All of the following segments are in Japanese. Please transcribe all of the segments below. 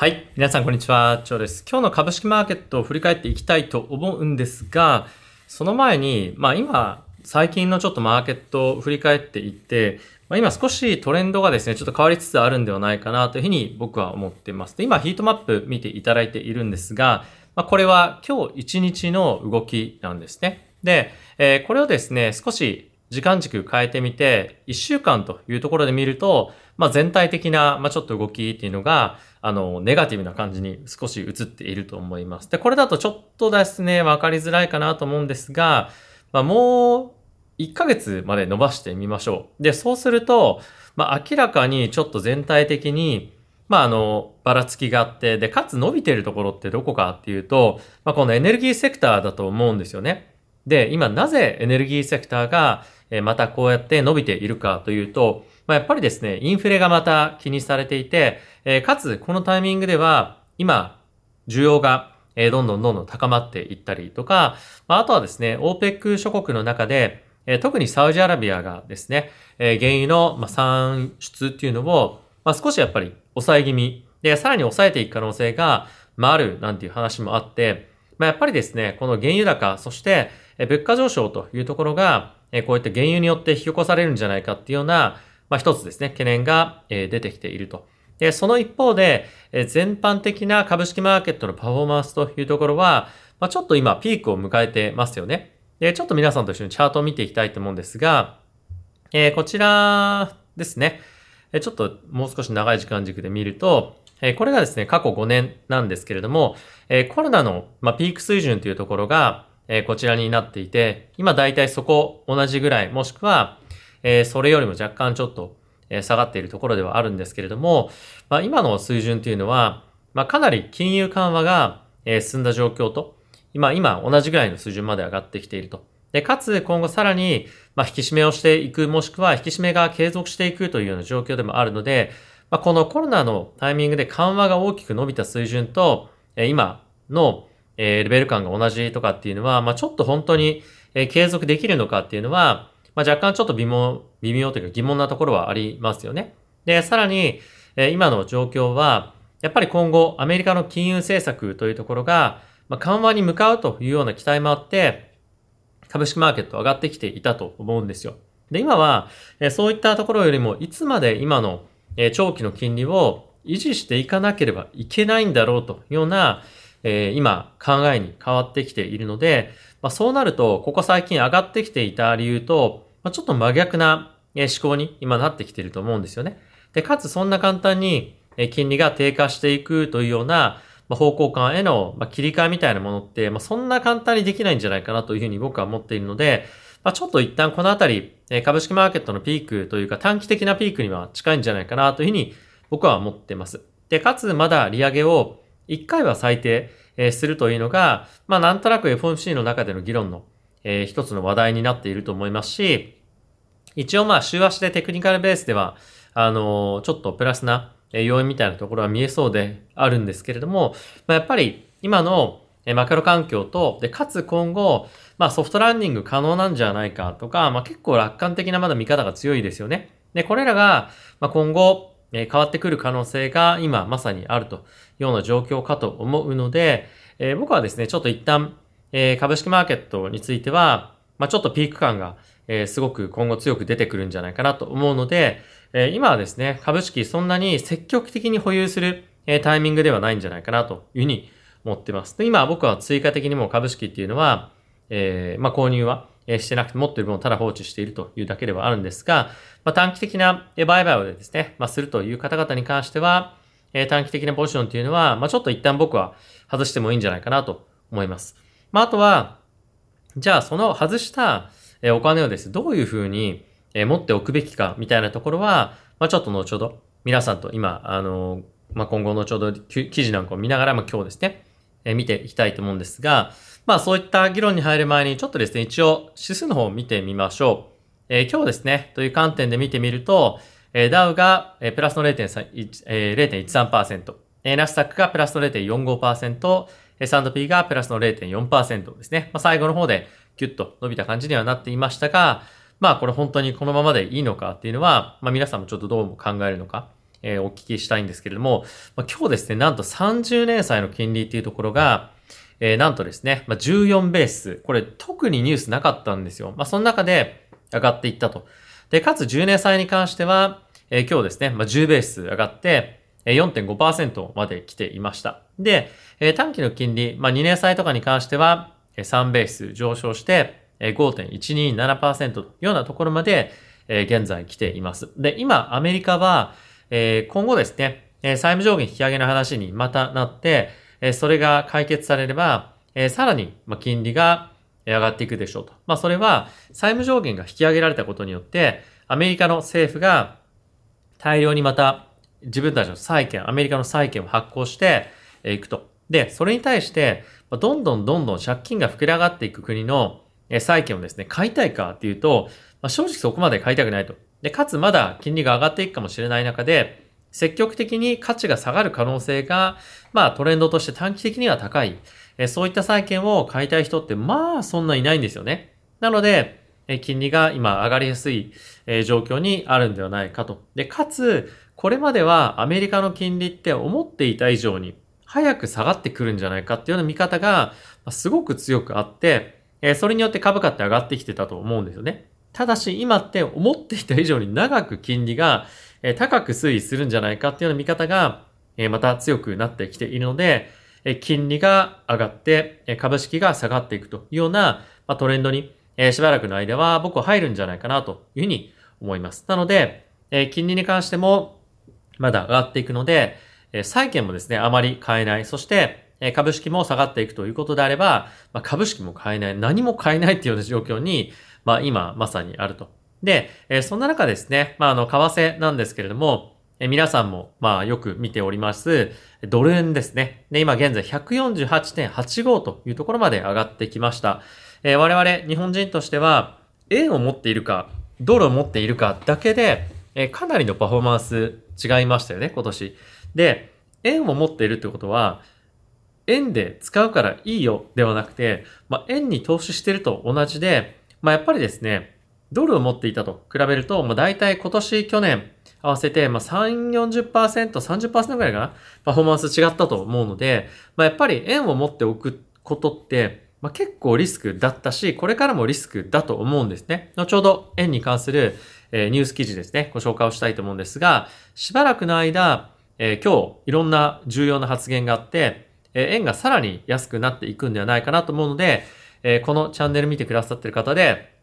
はい。皆さん、こんにちは。チョウです。今日の株式マーケットを振り返っていきたいと思うんですが、その前に、まあ今、最近のちょっとマーケットを振り返っていって、まあ、今少しトレンドがですね、ちょっと変わりつつあるんではないかなというふうに僕は思っています。で、今ヒートマップ見ていただいているんですが、まあ、これは今日1日の動きなんですね。で、えー、これをですね、少し時間軸変えてみて、1週間というところで見ると、まあ、全体的な、まあ、ちょっと動きっていうのが、あの、ネガティブな感じに少し映っていると思います。で、これだとちょっとですね、わかりづらいかなと思うんですが、まあ、もう1ヶ月まで伸ばしてみましょう。で、そうすると、まあ、明らかにちょっと全体的に、まあ、あの、ばらつきがあって、で、かつ伸びてるところってどこかっていうと、まあ、このエネルギーセクターだと思うんですよね。で、今なぜエネルギーセクターが、えまたこうやって伸びているかというと、まあ、やっぱりですね、インフレがまた気にされていて、えかつこのタイミングでは今、需要がえどんどんどんどん高まっていったりとか、まあ、とはですね、OPEC 諸国の中で、え特にサウジアラビアがですね、え原油の、ま産出っていうのを、ま、少しやっぱり抑え気味で、さらに抑えていく可能性が、まあ、あるなんていう話もあって、まあ、やっぱりですね、この原油高、そして、物価上昇というところが、えこういった原油によって引き起こされるんじゃないかっていうような、まあ、一つですね、懸念が、え出てきていると。で、その一方で、え全般的な株式マーケットのパフォーマンスというところは、まあ、ちょっと今ピークを迎えてますよね。で、ちょっと皆さんと一緒にチャートを見ていきたいと思うんですが、え、こちらですね。ちょっともう少し長い時間軸で見ると、えこれがですね、過去5年なんですけれども、えコロナの、まピーク水準というところが、えこちらになっていて、今だいたいそこ同じぐらい、もしくは、えそれよりも若干ちょっと、え下がっているところではあるんですけれども、まあ、今の水準というのは、まあ、かなり金融緩和が、え進んだ状況と、今、今同じぐらいの水準まで上がってきていると。で、かつ今後さらに、まあ、引き締めをしていく、もしくは引き締めが継続していくというような状況でもあるので、まあ、このコロナのタイミングで緩和が大きく伸びた水準と、え今のえー、レベル感が同じとかっていうのは、まあ、ちょっと本当に、えー、継続できるのかっていうのは、まあ、若干ちょっと微妙、微妙というか疑問なところはありますよね。で、さらに、えー、今の状況は、やっぱり今後、アメリカの金融政策というところが、まあ、緩和に向かうというような期待もあって、株式マーケット上がってきていたと思うんですよ。で、今は、えー、そういったところよりも、いつまで今の、えー、長期の金利を維持していかなければいけないんだろうというような、えー、今考えに変わってきているので、まあ、そうなると、ここ最近上がってきていた理由と、まあ、ちょっと真逆な思考に今なってきていると思うんですよね。で、かつそんな簡単に金利が低下していくというような方向感への切り替えみたいなものって、まあ、そんな簡単にできないんじゃないかなというふうに僕は思っているので、まあ、ちょっと一旦このあたり、株式マーケットのピークというか短期的なピークには近いんじゃないかなというふうに僕は思っています。で、かつまだ利上げを1回は最低、え、するというのが、まあなんとなく FOMC の中での議論の、えー、一つの話題になっていると思いますし、一応まあ週足でテクニカルベースでは、あのー、ちょっとプラスな要因みたいなところは見えそうであるんですけれども、まあ、やっぱり今のマクロ環境と、で、かつ今後、まあソフトランディング可能なんじゃないかとか、まあ結構楽観的なまだ見方が強いですよね。で、これらが、まあ今後、え変わってくる可能性が今まさにあるというような状況かと思うので、え僕はですね、ちょっと一旦、え株式マーケットについては、まあ、ちょっとピーク感が、えすごく今後強く出てくるんじゃないかなと思うので、え今はですね、株式そんなに積極的に保有する、えタイミングではないんじゃないかなというふうに思ってます。で今僕は追加的にも株式っていうのは、え、まあ、購入はしてなくて持っている分をただ放置しているというだけではあるんですが、まあ、短期的な売買をですね、まあ、するという方々に関しては、え、短期的なポジションというのは、まあ、ちょっと一旦僕は外してもいいんじゃないかなと思います。まあ、あとは、じゃあその外したお金をですね、どういうふうに持っておくべきかみたいなところは、まあ、ちょっと後ほど皆さんと今、あの、まあ、今後後ほど記事なんかを見ながら、まあ、今日ですね、え見ていきたいと思うんですが、まあそういった議論に入る前にちょっとですね、一応指数の方を見てみましょう。えー、今日ですね、という観点で見てみると、えー、ダウが、えー、プラスの0.13%、えー、ナスタックがプラスの0.45%、S&P がプラスの0.4%ですね。まあ、最後の方でキュッと伸びた感じにはなっていましたが、まあこれ本当にこのままでいいのかっていうのは、まあ皆さんもちょっとどうも考えるのか、えー、お聞きしたいんですけれども、まあ、今日ですね、なんと30年債の金利っていうところが、えー、なんとですね、まあ、14ベース。これ特にニュースなかったんですよ。まあ、その中で上がっていったと。で、かつ10年債に関しては、えー、今日ですね、まあ、10ベース上がって、4.5%まで来ていました。で、えー、短期の金利、まあ、2年債とかに関しては、3ベース上昇して、5.127%というようなところまで、え現在来ています。で、今、アメリカは、え今後ですね、債務上限引き上げの話にまたなって、えそれが解決されれば、えさらに、ま金利が上がっていくでしょうと。まあ、それは、債務上限が引き上げられたことによって、アメリカの政府が大量にまた自分たちの債券、アメリカの債券を発行していくと。で、それに対して、どんどんどんどん借金が膨れ上がっていく国の債券をですね、買いたいかっていうと、まあ、正直そこまで買いたくないと。で、かつまだ金利が上がっていくかもしれない中で、積極的に価値が下がる可能性が、まあトレンドとして短期的には高い。えそういった債券を買いたい人ってまあそんないないんですよね。なので、え金利が今上がりやすい、え状況にあるんではないかと。で、かつ、これまではアメリカの金利って思っていた以上に早く下がってくるんじゃないかっていうような見方がすごく強くあって、えそれによって株価って上がってきてたと思うんですよね。ただし今って思っていた以上に長く金利がえ高く推移するんじゃないかっていうような見方が、えまた強くなってきているので、え金利が上がって、え株式が下がっていくというような、まトレンドに、えしばらくの間は僕は入るんじゃないかなというふうに思います。なので、え金利に関してもまだ上がっていくので、え債券もですね、あまり買えない。そして、え株式も下がっていくということであれば、ま株式も買えない。何も買えないっていうような状況に、まあ今まさにあるとで、えそんな中ですね、まあ、あの、為替なんですけれども、え皆さんも、まあ、よく見ております、ドル円ですね。で、今現在148.85というところまで上がってきました。え、我々、日本人としては、円を持っているか、ドルを持っているかだけで、え、かなりのパフォーマンス違いましたよね、今年。で、円を持っているってことは、円で使うからいいよではなくて、まあ、円に投資してると同じで、まあ、やっぱりですね、ドルを持っていたと比べると、もう大体今年、去年合わせて、まあ、3、40%、30%ぐらいかな？パフォーマンス違ったと思うので、まあ、やっぱり円を持っておくことって、まあ、結構リスクだったし、これからもリスクだと思うんですね。後ほど円に関する、えー、ニュース記事ですね、ご紹介をしたいと思うんですが、しばらくの間、えー、今日いろんな重要な発言があって、えー、円がさらに安くなっていくんではないかなと思うので、えー、このチャンネル見てくださってる方で、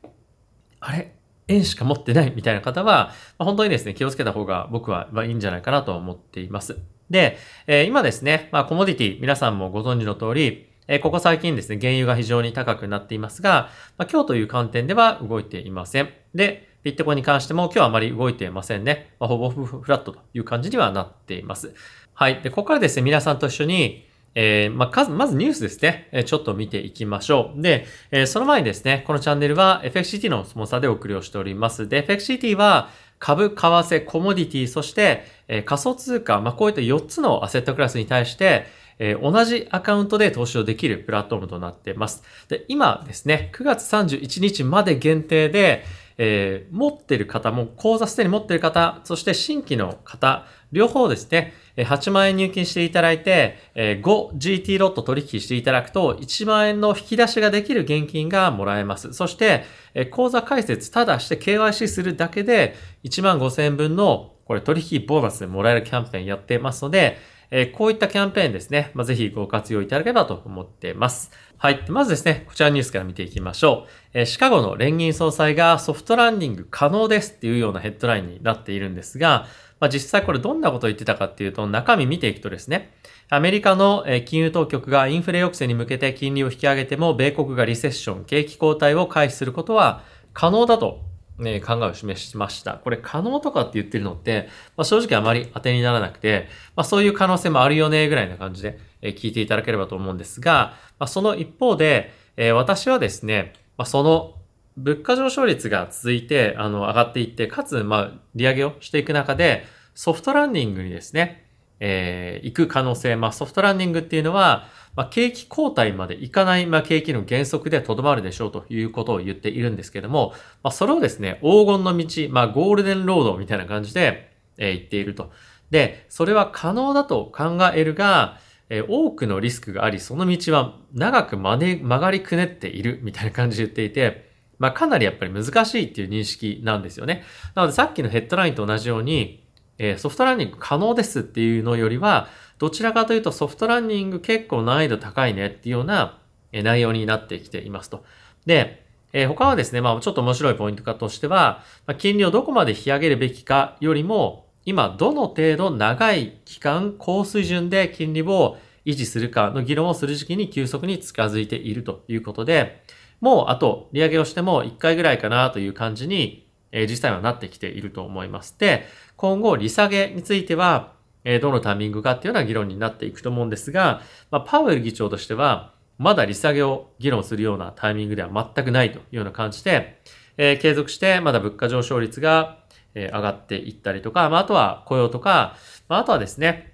あれ？円しか持ってない？みたいな方は、まあ、本当にですね、気をつけた方が僕は、まあ、いいんじゃないかなと思っています。で、えー、今ですね、まあ、コモディティ、皆さんもご存知の通り、え、ここ最近ですね、原油が非常に高くなっていますが、まあ、今日という観点では動いていません。で、ビットコインに関しても今日はあまり動いていませんね。まあ、ほぼフラットという感じにはなっています。はい。で、ここからですね、皆さんと一緒に、えー、まあ、まずニュースですね、えちょっと見ていきましょう。で、えー、その前にですね、このチャンネルは FXCT のスポンサーでお送りをしております。で、FXCT は株、為替、コモディティ、そして、えー、仮想通貨、まあ、こういった4つのアセットクラスに対して、えー、同じアカウントで投資をできるプラットフォームとなっています。で、今ですね、9月31日まで限定で、えー、持ってる方も、口座すでに持ってる方、そして新規の方、両方ですね、8万円入金していただいて、5GT ロット取引していただくと、1万円の引き出しができる現金がもらえます。そして、口座開設ただして KYC するだけで、1万5000円分のこれ取引ボーナスでもらえるキャンペーンやってますので、えこういったキャンペーンですね、まあ、ぜひご活用いただければと思っています。はい。まずですね、こちらのニュースから見ていきましょうえ。シカゴの連銀総裁がソフトランディング可能ですっていうようなヘッドラインになっているんですが、まあ、実際これどんなことを言ってたかっていうと、中身見ていくとですね、アメリカの金融当局がインフレ抑制に向けて金利を引き上げても、米国がリセッション、景気後退を回避することは可能だと、ね、考えを示しました。これ可能とかって言ってるのって、まあ、正直あまり当てにならなくて、まあ、そういう可能性もあるよね、ぐらいな感じで聞いていただければと思うんですが、まあ、その一方で、え私はですね、まあ、その物価上昇率が続いて、あの、上がっていって、かつ、まあ、利上げをしていく中で、ソフトランディングにですね、えー、行く可能性、まあ、ソフトランディングっていうのは、まあ、景気後退までいかない、まあ、景気の原則でとどまるでしょうということを言っているんですけども、まあ、それをですね、黄金の道、まあ、ゴールデンロードみたいな感じで、えー、言っていると。で、それは可能だと考えるが、えー、多くのリスクがあり、その道は長く曲がりくねっているみたいな感じで言っていて、まあかなりやっぱり難しいっていう認識なんですよね。なのでさっきのヘッドラインと同じように、えー、ソフトランニング可能ですっていうのよりは、どちらかというとソフトランニング結構難易度高いねっていうような内容になってきていますと。で、えー、他はですね、まあちょっと面白いポイントかとしては、まあ、金利をどこまで引き上げるべきかよりも、今どの程度長い期間、高水準で金利を維持するかの議論をする時期に急速に近づいているということで、もうあと利上げをしても1回ぐらいかなという感じに、えー、実際はなってきていると思います。で、今後利下げについては、え、どのタイミングかっていうような議論になっていくと思うんですが、まあ、パウエル議長としては、まだ利下げを議論するようなタイミングでは全くないというような感じで、えー、継続してまだ物価上昇率が、え、上がっていったりとか、まあ、あとは雇用とか、まあ、あとはですね、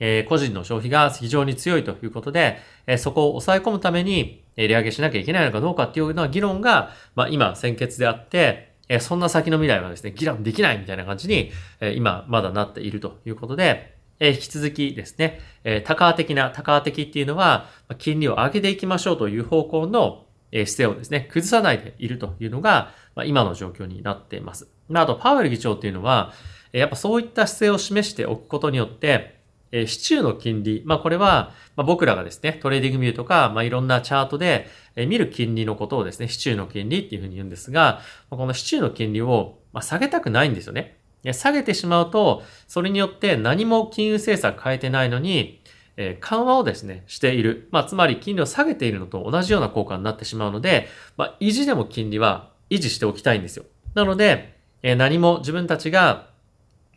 えー、個人の消費が非常に強いということで、え、そこを抑え込むために、え、利上げしなきゃいけないのかどうかっていうような議論が、まあ、今、先決であって、え、そんな先の未来はですね、議論できないみたいな感じに、え、今、まだなっているということで、え、引き続きですね、えー、高的な、高的っていうのは、金利を上げていきましょうという方向の、え、姿勢をですね、崩さないでいるというのが、ま、今の状況になっています。まあ、あと、パウエル議長っていうのは、やっぱそういった姿勢を示しておくことによって、えー、市中の金利。まあ、これは、まあ、僕らがですね、トレーディングビューとか、まあ、いろんなチャートで、えー、見る金利のことをですね、市中の金利っていうふうに言うんですが、まこの市中の金利を、まあ、下げたくないんですよね。下げてしまうと、それによって何も金融政策変えてないのに、えー、緩和をですね、している。まあ、つまり金利を下げているのと同じような効果になってしまうので、まあ、維持でも金利は維持しておきたいんですよ。なので、えー、何も自分たちが、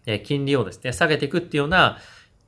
え、金利をですね、下げていくっていうような、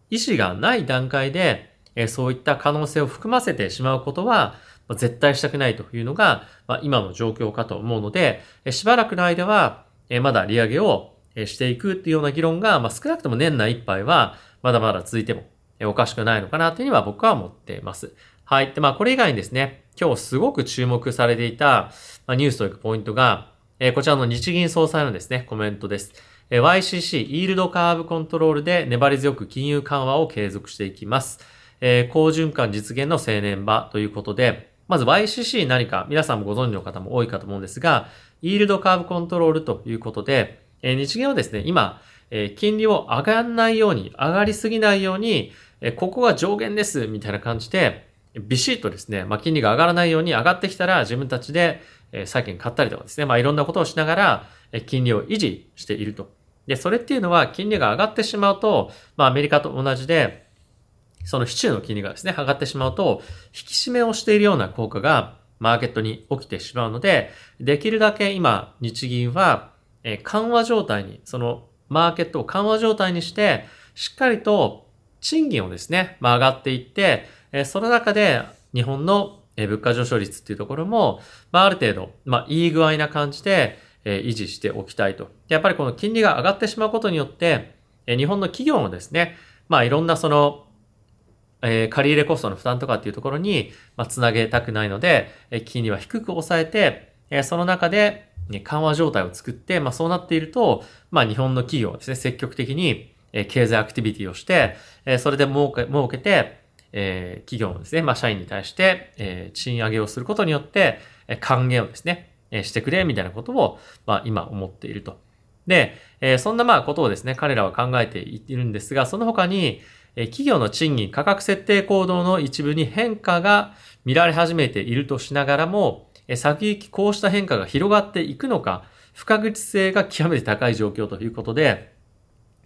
意思がない段階で、えそういった可能性を含ませてしまうことは、ま絶対したくないというのが、ま今の状況かと思うので、えしばらくの間は、えまだ利上げをしていくっていうような議論が、ま少なくとも年内いっぱいは、まだまだ続いてもおかしくないのかなというには僕は思っています。はい。で、まあ、これ以外にですね、今日すごく注目されていた、まニュースというポイントが、えこちらの日銀総裁のですね、コメントです。YCC、イールドカーブコントロールで粘り強く金融緩和を継続していきます。えー、好循環実現の青年場ということで、まず YCC 何か皆さんもご存知の方も多いかと思うんですが、イールドカーブコントロールということで、えー、日銀はですね、今、えー、金利を上がらないように、上がりすぎないように、えー、ここが上限ですみたいな感じで、ビシッとですね、まあ、金利が上がらないように上がってきたら自分たちで、え、債券買ったりとかですね、まあ、いろんなことをしながら、え、金利を維持しているとで、それっていうのは金利が上がってしまうと、まあアメリカと同じで、その市中の金利がですね、上がってしまうと、引き締めをしているような効果がマーケットに起きてしまうので、できるだけ今、日銀は、え緩和状態に、そのマーケットを緩和状態にして、しっかりと賃金をですね、まあ、上がっていって、えその中で日本の物価上昇率っていうところも、まあ、ある程度、まあ、いい具合な感じで、え維持しておきたいと。やっぱりこの金利が上がってしまうことによって、え日本の企業もですね、まあいろんなその、え借入コストの負担とかっていうところに、まあ、つなげたくないので、え金利は低く抑えて、えその中で、ね、緩和状態を作って、まあそうなっていると、まあ日本の企業はですね、積極的に、え経済アクティビティをして、えそれで儲け、儲けて、え企業のですね、まあ社員に対して、え賃上げをすることによって、え還元をですね、えしてくれ、みたいなことを、まあ、今思っていると。で、えそんなまあことをですね、彼らは考えているんですが、その他に、え企業の賃金価格設定行動の一部に変化が見られ始めているとしながらも、え先行きこうした変化が広がっていくのか、不確実性が極めて高い状況ということで、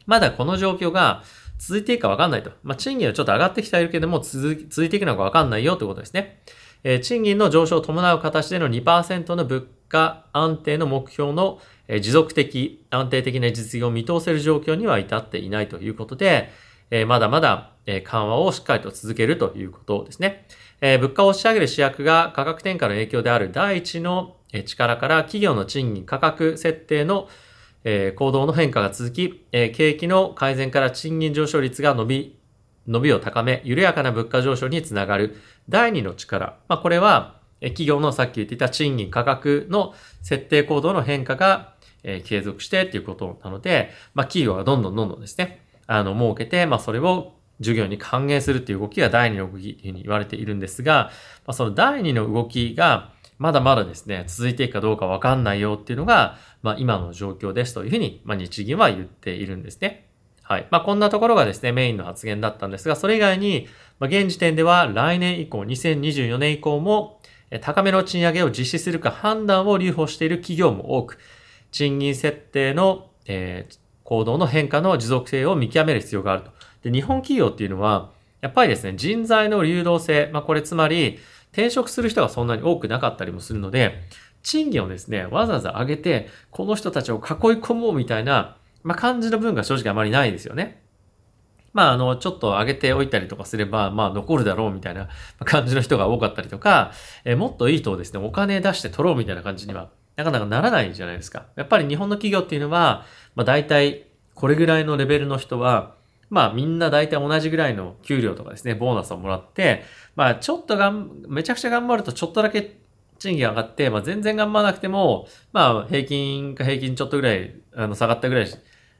まだこの状況が続いていくかわかんないと。まあ、賃金はちょっと上がってきてはいるけども、続続いていくのかわかんないよということですね。え、賃金の上昇を伴う形での2%の物価安定の目標のえ持続的、安定的な実現を見通せる状況には至っていないということで、えまだまだえ緩和をしっかりと続けるということですね。え物価を押し上げる主役が価格転嫁の影響である第一の力から企業の賃金価格設定の行動の変化が続き、景気の改善から賃金上昇率が伸び、伸びを高め、緩やかな物価上昇につながる第二の力。まあ、これは企業のさっき言っていた賃金価格の設定行動の変化が、え継続してっていうことなので、まあ、企業はどんどんどんどんですね、あの、設けて、まあ、それを授業に還元するっていう動きが第二の動きというふうに言われているんですが、まあ、その第二の動きが、まだまだですね、続いていくかどうかわかんないよっていうのが、まあ、今の状況ですというふうに、まあ、日銀は言っているんですね。はい。まあ、こんなところがですね、メインの発言だったんですが、それ以外に、まあ、現時点では来年以降、2024年以降も、高めの賃上げを実施するか判断を留保している企業も多く、賃金設定の、えー、行動の変化の持続性を見極める必要があると。で、日本企業っていうのは、やっぱりですね、人材の流動性、まあこれつまり、転職する人がそんなに多くなかったりもするので、賃金をですね、わざわざ上げて、この人たちを囲い込もうみたいな、まあ感じの分が正直あまりないですよね。まあ、あの、ちょっと上げておいたりとかすれば、まあ、残るだろうみたいな感じの人が多かったりとか、え、もっといい人をですね、お金出して取ろうみたいな感じには、なかなかならないじゃないですか。やっぱり日本の企業っていうのは、まあ、大体、これぐらいのレベルの人は、まあみんな大体同じぐらいの給料とかですね、ボーナスをもらって、まあちょっとがん、めちゃくちゃ頑張るとちょっとだけ賃金上がって、まあ全然頑張らなくても、まあ平均か平均ちょっとぐらい、あの下がったぐらい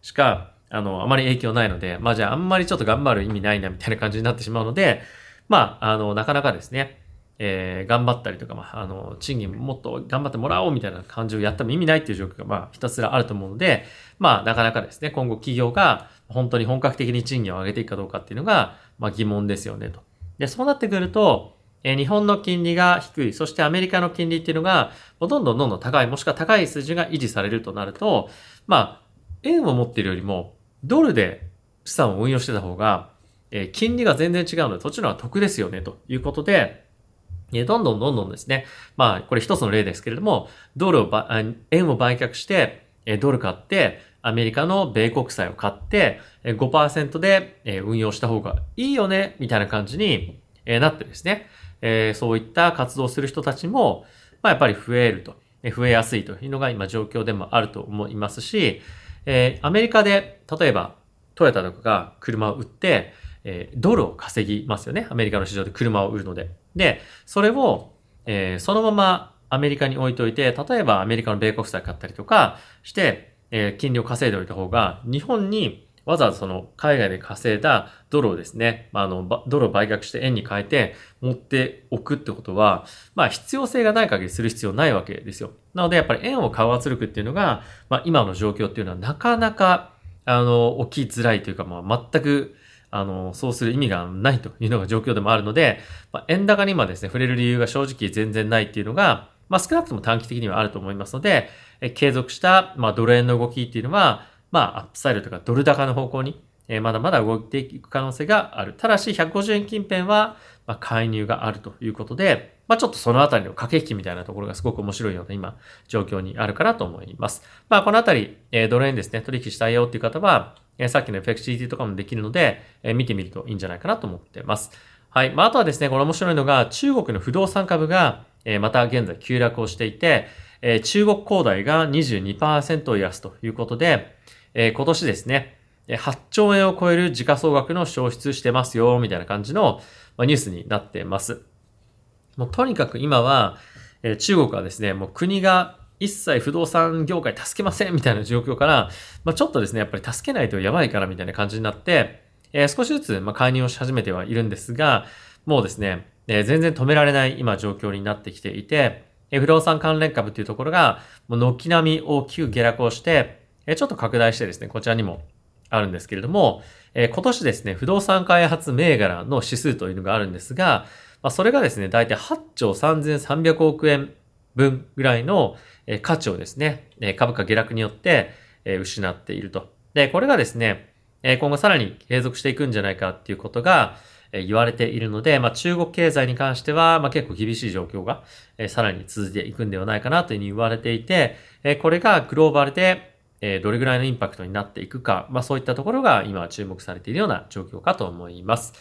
しか、あの、あまり影響ないので、まあじゃああんまりちょっと頑張る意味ないなみたいな感じになってしまうので、まあ、あの、なかなかですね、えー、頑張ったりとか、まあ、あの、賃金もっと頑張ってもらおうみたいな感じをやっても意味ないっていう状況が、まあ、ひたすらあると思うので、まあ、なかなかですね、今後企業が本当に本格的に賃金を上げていくかどうかっていうのが、まあ疑問ですよねと。で、そうなってくると、え日本の金利が低い、そしてアメリカの金利っていうのが、どんどんどんどん高い、もしくは高い数字が維持されるとなると、まあ、円を持っているよりも、ドルで資産を運用してた方が、え金利が全然違うので、そっちの方が得ですよね、ということで、えどんどんどんどんですね、まあ、これ一つの例ですけれども、ドルを円を売却して、えドル買って、アメリカの米国債を買って、5%で運用した方がいいよね、みたいな感じになってですね、そういった活動する人たちも、やっぱり増えると、増えやすいというのが今状況でもあると思いますし、えアメリカで、例えばトヨタとかが車を売って、ドルを稼ぎますよね。アメリカの市場で車を売るので。で、それを、そのままアメリカに置いといて、例えばアメリカの米国債買ったりとかして、えー、金利を稼いでおいた方が、日本にわざわざその海外で稼いだドルをですね、あ、あの、ドルを売却して円に変えて持っておくってことは、まあ必要性がない限りする必要ないわけですよ。なのでやっぱり円を買う圧力っていうのが、まあ今の状況っていうのはなかなか、あの、起きづらいというか、まあ全く、あの、そうする意味がないというのが状況でもあるので、まあ、円高に今ですね、触れる理由が正直全然ないっていうのが、まあ少なくとも短期的にはあると思いますので、え継続した、まあ、ドル円の動きっていうのは、まあ、アップサイドとかドル高の方向に、えまだまだ動いていく可能性がある。ただし、150円近辺は、まあ、介入があるということで、まあ、ちょっとそのあたりの駆け引きみたいなところがすごく面白いような今、状況にあるかなと思います。まあ、このあたり、えドル円ですね、取引したいよっていう方は、えさっきの FXGT とかもできるので、え見てみるといいんじゃないかなと思ってます。はい。まあ、あとはですね、これ面白いのが、中国の不動産株が、えまた現在急落をしていて、え、中国恒大が22%安ということで、えー、今年ですね、8兆円を超える時価総額の消失してますよ、みたいな感じの、まあ、ニュースになってます。もうとにかく今は、えー、中国はですね、もう国が一切不動産業界助けませんみたいな状況から、まあ、ちょっとですね、やっぱり助けないとやばいからみたいな感じになって、えー、少しずつ、まあ、介入をし始めてはいるんですが、もうですね、えー、全然止められない今状況になってきていて、え不動産関連株っていうところが、もう軒並み大きく下落をして、ちょっと拡大してですね、こちらにもあるんですけれども、え今年ですね、不動産開発銘柄の指数というのがあるんですが、まそれがですね、だいたい8兆3300億円分ぐらいの価値をですね、株価下落によって失っていると。で、これがですね、今後さらに継続していくんじゃないかっていうことが、言われているので、まあ、中国経済に関しては、まあ、結構厳しい状況が、さらに続いていくんではないかなというふうに言われていて、これがグローバルで、えどれぐらいのインパクトになっていくか、まあ、そういったところが今注目されているような状況かと思います。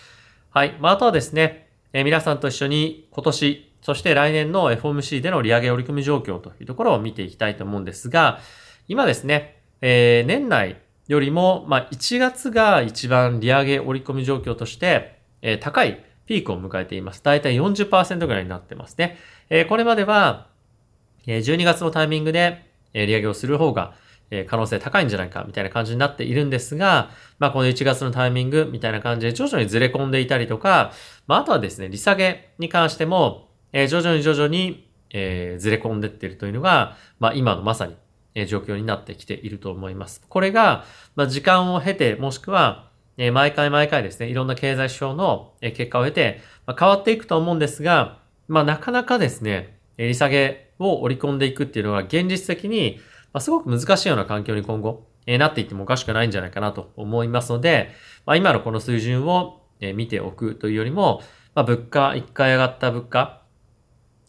はい。まあ、あとはですね、え皆さんと一緒に今年、そして来年の FOMC での利上げ折り込み状況というところを見ていきたいと思うんですが、今ですね、えー、年内よりも、まあ、1月が一番利上げ折り込み状況として、えー、高いピークを迎えています。だいたい40%ぐらいになってますね。えー、これまでは、え12月のタイミングで、え利上げをする方が、え可能性高いんじゃないかみたいな感じになっているんですが、まあこの1月のタイミングみたいな感じで徐々にずれ込んでいたりとか、まああとはですね、利下げに関しても、え、徐々に徐々に、え、ずれ込んでっているというのが、まあ今のまさに、え、状況になってきていると思います。これが、まあ時間を経て、もしくは、え、毎回毎回ですね、いろんな経済指標の、え、結果を経て、ま、変わっていくと思うんですが、まあなかなかですね、利下げを織り込んでいくっていうのは現実的に、まあ、すごく難しいような環境に今後、えー、なっていってもおかしくないんじゃないかなと思いますので、まあ、今のこの水準を、えー、見ておくというよりも、まあ、物価、一回上がった物価、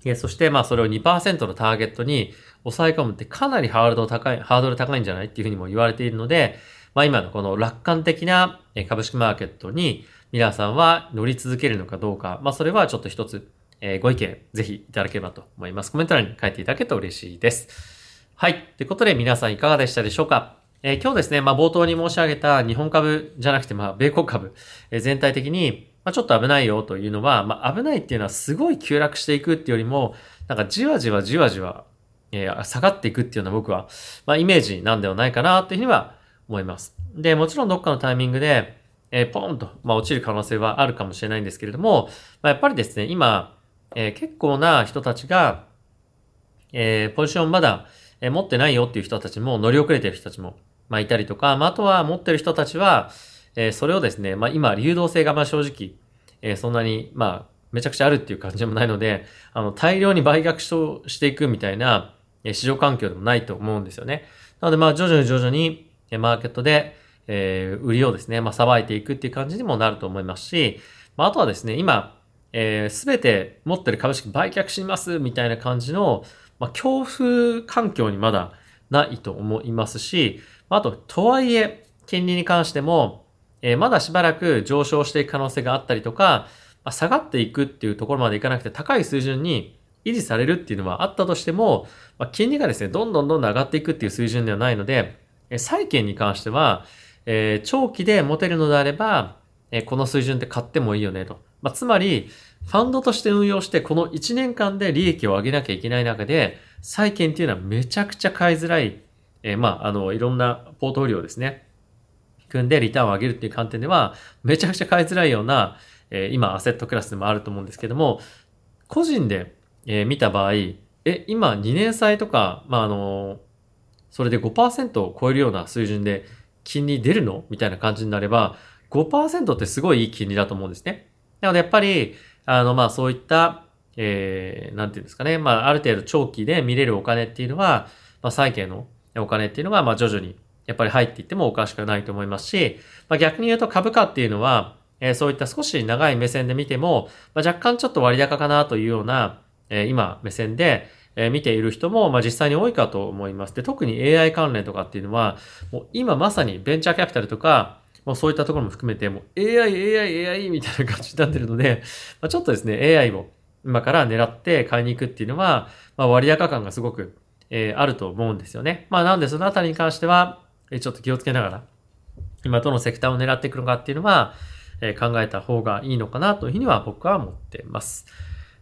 えー、そしてまあそれを2%のターゲットに抑え込むってかなりハードル高い、ハードル高いんじゃないっていうふうにも言われているので、まあ今のこの楽観的な株式マーケットに皆さんは乗り続けるのかどうか、まあそれはちょっと一つ、えー、ご意見ぜひいただければと思います。コメント欄に書いていただけると嬉しいです。はい。ということで皆さんいかがでしたでしょうか？えー、今日ですね、まあ冒頭に申し上げた日本株じゃなくて、まあ米国株、えー、全体的に、まあちょっと危ないよというのは、まあ危ないっていうのはすごい急落していくっていうよりも、なんかじわじわじわじわ、えー、下がっていくっていうのは僕は、まあイメージなんではないかなというふうには思います。で、もちろんどっかのタイミングで、えー、ポンと、まあ落ちる可能性はあるかもしれないんですけれども、まあやっぱりですね、今、えー、結構な人たちが、えー、ポジションまだ、え持ってないよっていう人たちも、乗り遅れてる人たちも、まあ、いたりとか、まあ、あとは持ってる人たちは、えそれをですね、まあ、今、流動性がま正直、えそんなに、まあ、めちゃくちゃあるっていう感じでもないので、あの、大量に売却していくみたいな、え市場環境でもないと思うんですよね。なので、ま、徐々に徐々に、えマーケットで、えー、売りをですね、まあ、さばいていくっていう感じにもなると思いますし、まあ、あとはですね、今、えす、べて持ってる株式売却しますみたいな感じの、まあ、恐怖環境にまだないと思いますし、あと、とはいえ、金利に関しても、えー、まだしばらく上昇していく可能性があったりとか、まあ、下がっていくっていうところまでいかなくて高い水準に維持されるっていうのはあったとしても、まあ、金利がですね、どんどんどんどん上がっていくっていう水準ではないので、えー、債券に関しては、えー、長期で持てるのであれば、えー、この水準で買ってもいいよねと。まあ、つまり、ファンドとして運用して、この1年間で利益を上げなきゃいけない中で、債券っていうのはめちゃくちゃ買いづらい、えー、まあ、あの、いろんなポートフォリオですね。組んでリターンを上げるっていう観点では、めちゃくちゃ買いづらいような、えー、今、アセットクラスでもあると思うんですけども、個人で、えー、見た場合、え、今、2年債とか、まあ、あの、それで5%を超えるような水準で金利出るの？みたいな感じになれば、5%ってすごいいい金利だと思うんですね。なのでやっぱり、あの、まあそういった、えー、なんていうんですかね。まあある程度長期で見れるお金っていうのは、まあ債券のお金っていうのが、まあ徐々にやっぱり入っていってもおかしくないと思いますし、まあ逆に言うと株価っていうのは、えー、そういった少し長い目線で見ても、まあ、若干ちょっと割高かなというような、えー、今目線で、え、見ている人も、まあ、実際に多いかと思います。で、特に AI 関連とかっていうのは、もう今まさにベンチャーキャピタルとか、もうそういったところも含めて、もう AI、AI、AI みたいな感じになってるので、まあ、ちょっとですね、AI を今から狙って買いに行くっていうのは、まあ、割高感がすごく、えー、あると思うんですよね。まあ、なんでそのあたりに関しては、え、ちょっと気をつけながら、今どのセクターを狙っていくのかっていうのは、えー、考えた方がいいのかなというふうには僕は思ってます。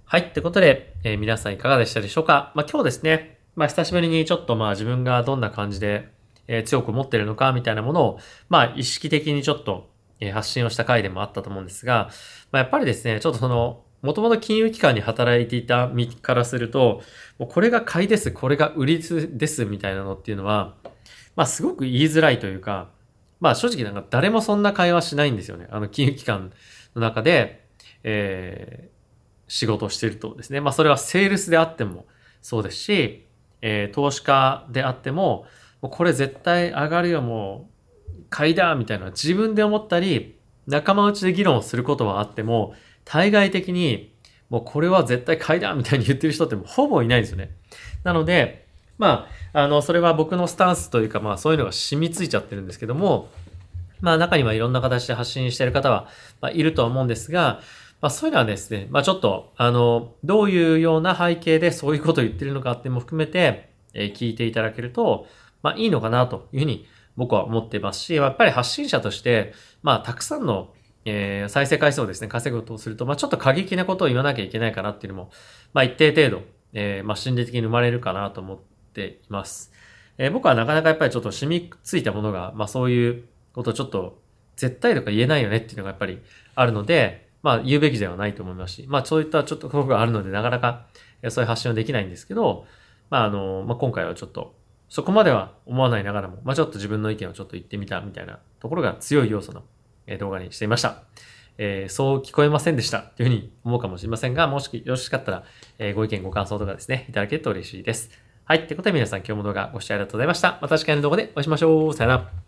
はい。ってことで、えー、皆さんいかがでしたでしょうかまあ、今日ですね、まあ、久しぶりにちょっとまあ自分がどんな感じで、え、強く持ってるのかみたいなものを、まあ意識的にちょっと、え、発信をした回でもあったと思うんですが、まあ、やっぱりですね、ちょっとその、もともと金融機関に働いていた身からすると、もうこれが買いです、これが売りですみたいなのっていうのは、まあすごく言いづらいというか、まあ正直なんか誰もそんな会話しないんですよね。あの金融機関の中で、えー、仕事をしているとですね。まあそれはセールスであってもそうですし、えー、投資家であっても、これ絶対上がるよ、もう、買いだみたいな自分で思ったり、仲間内で議論をすることはあっても、対外的に、もうこれは絶対買いだみたいに言ってる人ってもほぼいないんですよね。なので、まあ、あの、それは僕のスタンスというか、まあそういうのが染みついちゃってるんですけども、まあ中にはいろんな形で発信してる方は、まあ、いるとは思うんですが、まあそういうのはですね、まあちょっと、あの、どういうような背景でそういうことを言ってるのかっていうのも含めて、えー、聞いていただけると、まあいいのかなというふうに僕は思ってますし、やっぱり発信者として、まあたくさんのえー、再生回数をですね、稼ぐとすると、まあちょっと過激なことを言わなきゃいけないかなっていうのも、まあ一定程度、えー、まあ心理的に生まれるかなと思っています。えー、僕はなかなかやっぱりちょっと染みついたものが、まあそういうことをちょっと絶対とか言えないよねっていうのがやっぱりあるので、まあ言うべきではないと思いますし、まあそういったちょっとことがあるのでなかなかそういう発信はできないんですけど、まああの、まあ今回はちょっとそこまでは思わないながらも、まあちょっと自分の意見をちょっと言ってみたみたいなところが強い要素の動画にしていました。えー、そう聞こえませんでしたというふうに思うかもしれませんが、もしよろしかったら、えー、ご意見ご感想とかですね、いただけると嬉しいです。はい。ってことで皆さん今日も動画ご視聴ありがとうございました。また次回の動画でお会いしましょう。さよなら。